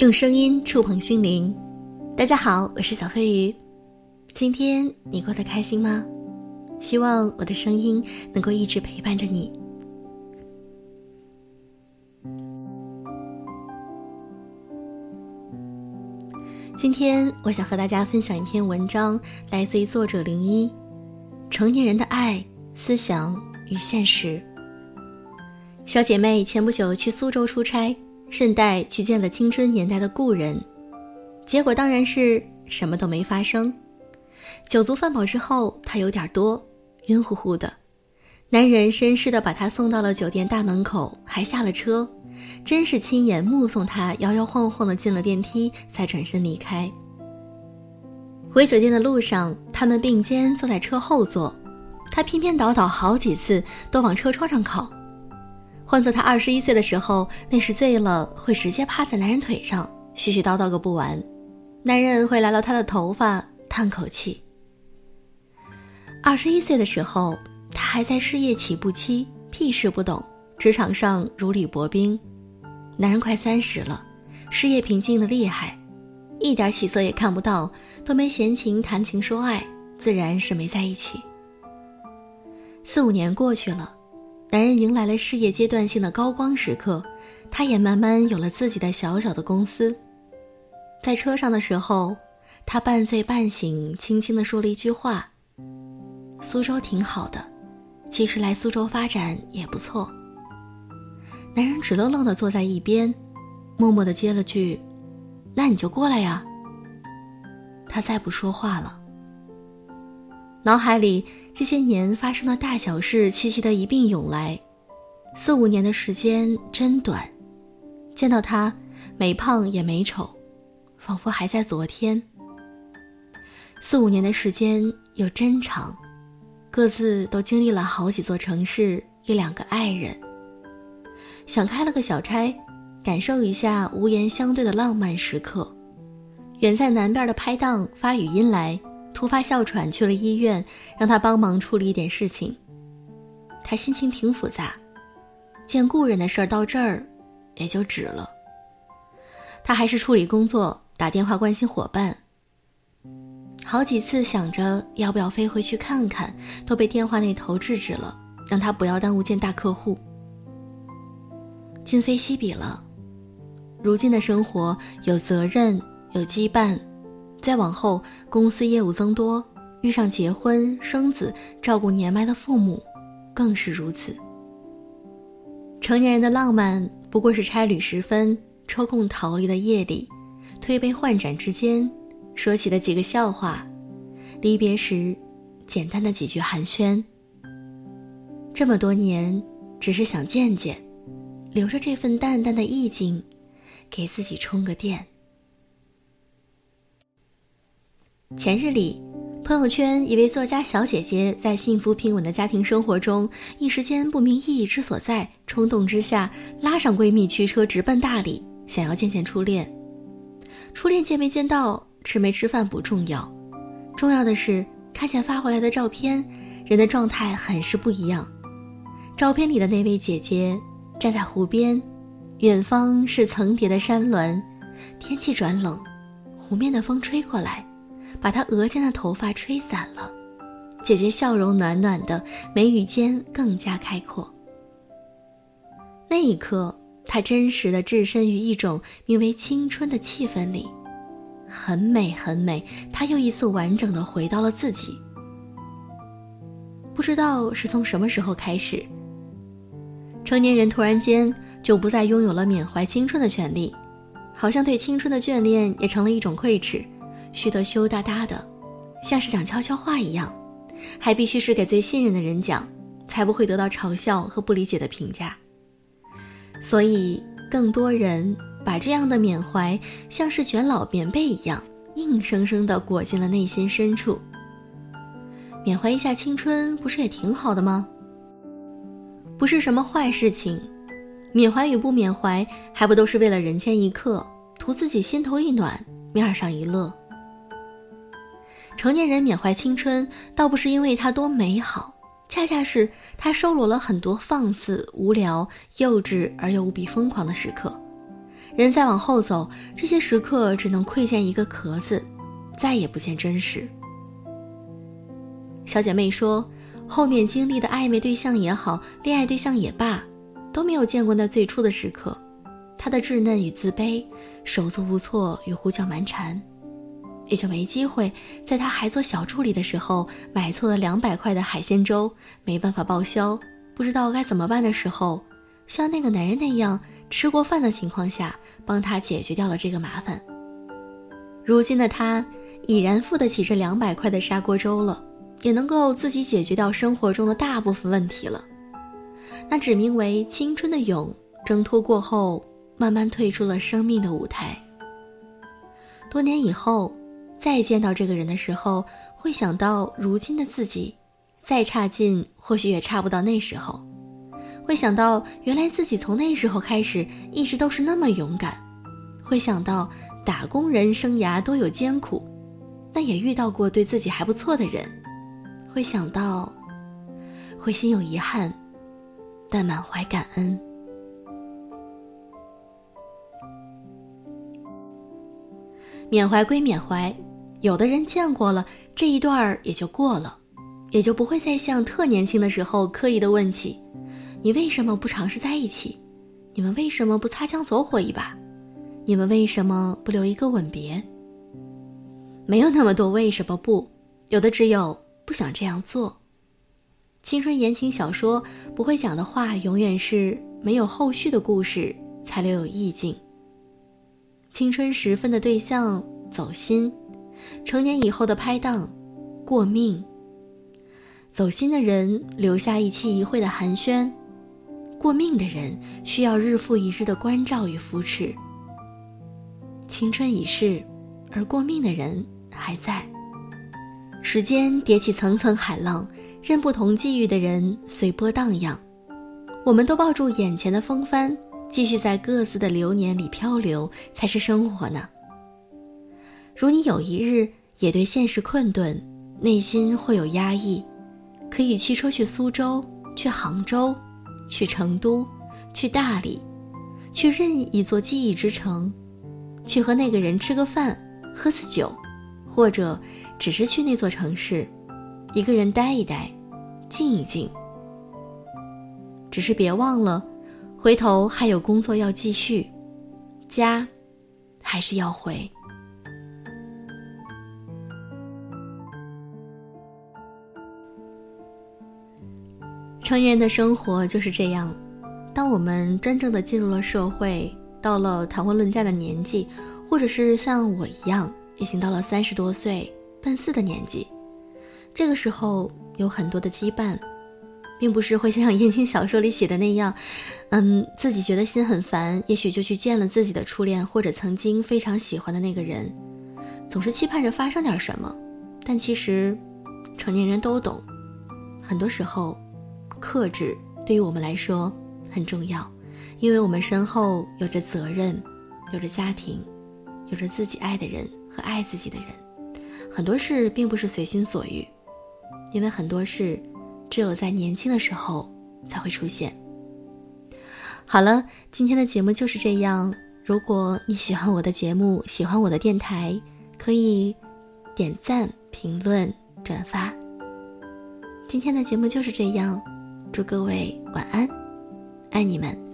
用声音触碰心灵，大家好，我是小飞鱼。今天你过得开心吗？希望我的声音能够一直陪伴着你。今天我想和大家分享一篇文章，来自于作者零一。成年人的爱、思想与现实。小姐妹前不久去苏州出差。顺带去见了青春年代的故人，结果当然是什么都没发生。酒足饭饱之后，他有点多，晕乎乎的。男人绅士的把他送到了酒店大门口，还下了车，真是亲眼目送他摇摇晃晃的进了电梯，才转身离开。回酒店的路上，他们并肩坐在车后座，他偏偏倒倒好几次，都往车窗上靠。换做他二十一岁的时候，那时醉了会直接趴在男人腿上，絮絮叨叨个不完。男人会拉拉他的头发，叹口气。二十一岁的时候，他还在事业起步期，屁事不懂，职场上如履薄冰。男人快三十了，事业平静的厉害，一点起色也看不到，都没闲情谈情说爱，自然是没在一起。四五年过去了。男人迎来了事业阶段性的高光时刻，他也慢慢有了自己的小小的公司。在车上的时候，他半醉半醒，轻轻地说了一句话：“苏州挺好的，其实来苏州发展也不错。”男人直愣愣地坐在一边，默默地接了句：“那你就过来呀。”他再不说话了，脑海里。这些年发生的大小事，齐齐的一并涌来。四五年的时间真短，见到他，没胖也没丑，仿佛还在昨天。四五年的时间又真长，各自都经历了好几座城市，一两个爱人。想开了个小差，感受一下无言相对的浪漫时刻。远在南边的拍档发语音来。突发哮喘去了医院，让他帮忙处理一点事情。他心情挺复杂，见故人的事儿到这儿也就止了。他还是处理工作，打电话关心伙伴。好几次想着要不要飞回去看看，都被电话那头制止了，让他不要耽误见大客户。今非昔比了，如今的生活有责任，有羁绊。再往后，公司业务增多，遇上结婚生子、照顾年迈的父母，更是如此。成年人的浪漫，不过是差旅时分抽空逃离的夜里，推杯换盏之间，说起的几个笑话，离别时，简单的几句寒暄。这么多年，只是想见见，留着这份淡淡的意境，给自己充个电。前日里，朋友圈一位作家小姐姐在幸福平稳的家庭生活中，一时间不明意义之所在，冲动之下拉上闺蜜驱车直奔大理，想要见见初恋。初恋见没见到，吃没吃饭不重要，重要的是看见发回来的照片，人的状态很是不一样。照片里的那位姐姐站在湖边，远方是层叠的山峦，天气转冷，湖面的风吹过来。把她额间的头发吹散了，姐姐笑容暖暖的，眉宇间更加开阔。那一刻，她真实的置身于一种名为青春的气氛里，很美很美。她又一次完整的回到了自己。不知道是从什么时候开始，成年人突然间就不再拥有了缅怀青春的权利，好像对青春的眷恋也成了一种愧耻。虚得羞答答的，像是讲悄悄话一样，还必须是给最信任的人讲，才不会得到嘲笑和不理解的评价。所以，更多人把这样的缅怀像是卷老棉被一样，硬生生地裹进了内心深处。缅怀一下青春，不是也挺好的吗？不是什么坏事情，缅怀与不缅怀，还不都是为了人间一刻，图自己心头一暖，面上一乐。成年人缅怀青春，倒不是因为它多美好，恰恰是它收罗了很多放肆、无聊、幼稚而又无比疯狂的时刻，人再往后走，这些时刻只能窥见一个壳子，再也不见真实。小姐妹说，后面经历的暧昧对象也好，恋爱对象也罢，都没有见过那最初的时刻，她的稚嫩与自卑，手足无措与胡搅蛮缠。也就没机会在他还做小助理的时候买错了两百块的海鲜粥，没办法报销，不知道该怎么办的时候，像那个男人那样吃过饭的情况下帮他解决掉了这个麻烦。如今的他已然付得起这两百块的砂锅粥了，也能够自己解决掉生活中的大部分问题了。那指名为青春的勇，挣脱过后，慢慢退出了生命的舞台。多年以后。再见到这个人的时候，会想到如今的自己，再差劲，或许也差不到那时候。会想到原来自己从那时候开始，一直都是那么勇敢。会想到打工人生涯多有艰苦，但也遇到过对自己还不错的人。会想到，会心有遗憾，但满怀感恩。缅怀归缅怀。有的人见过了这一段儿也就过了，也就不会再像特年轻的时候刻意的问起：“你为什么不尝试在一起？你们为什么不擦枪走火一把？你们为什么不留一个吻别？”没有那么多为什么不，有的只有不想这样做。青春言情小说不会讲的话，永远是没有后续的故事才留有意境。青春时分的对象走心。成年以后的拍档，过命。走心的人留下一期一会的寒暄，过命的人需要日复一日的关照与扶持。青春已逝，而过命的人还在。时间叠起层层海浪，任不同际遇的人随波荡漾。我们都抱住眼前的风帆，继续在各自的流年里漂流，才是生活呢。如你有一日也对现实困顿，内心会有压抑，可以驱车去苏州，去杭州，去成都，去大理，去任意一座记忆之城，去和那个人吃个饭，喝次酒，或者只是去那座城市，一个人待一待，静一静。只是别忘了，回头还有工作要继续，家还是要回。成年人的生活就是这样，当我们真正的进入了社会，到了谈婚论嫁的年纪，或者是像我一样，已经到了三十多岁奔四的年纪，这个时候有很多的羁绊，并不是会像言情小说里写的那样，嗯，自己觉得心很烦，也许就去见了自己的初恋或者曾经非常喜欢的那个人，总是期盼着发生点什么，但其实，成年人都懂，很多时候。克制对于我们来说很重要，因为我们身后有着责任，有着家庭，有着自己爱的人和爱自己的人。很多事并不是随心所欲，因为很多事只有在年轻的时候才会出现。好了，今天的节目就是这样。如果你喜欢我的节目，喜欢我的电台，可以点赞、评论、转发。今天的节目就是这样。祝各位晚安，爱你们。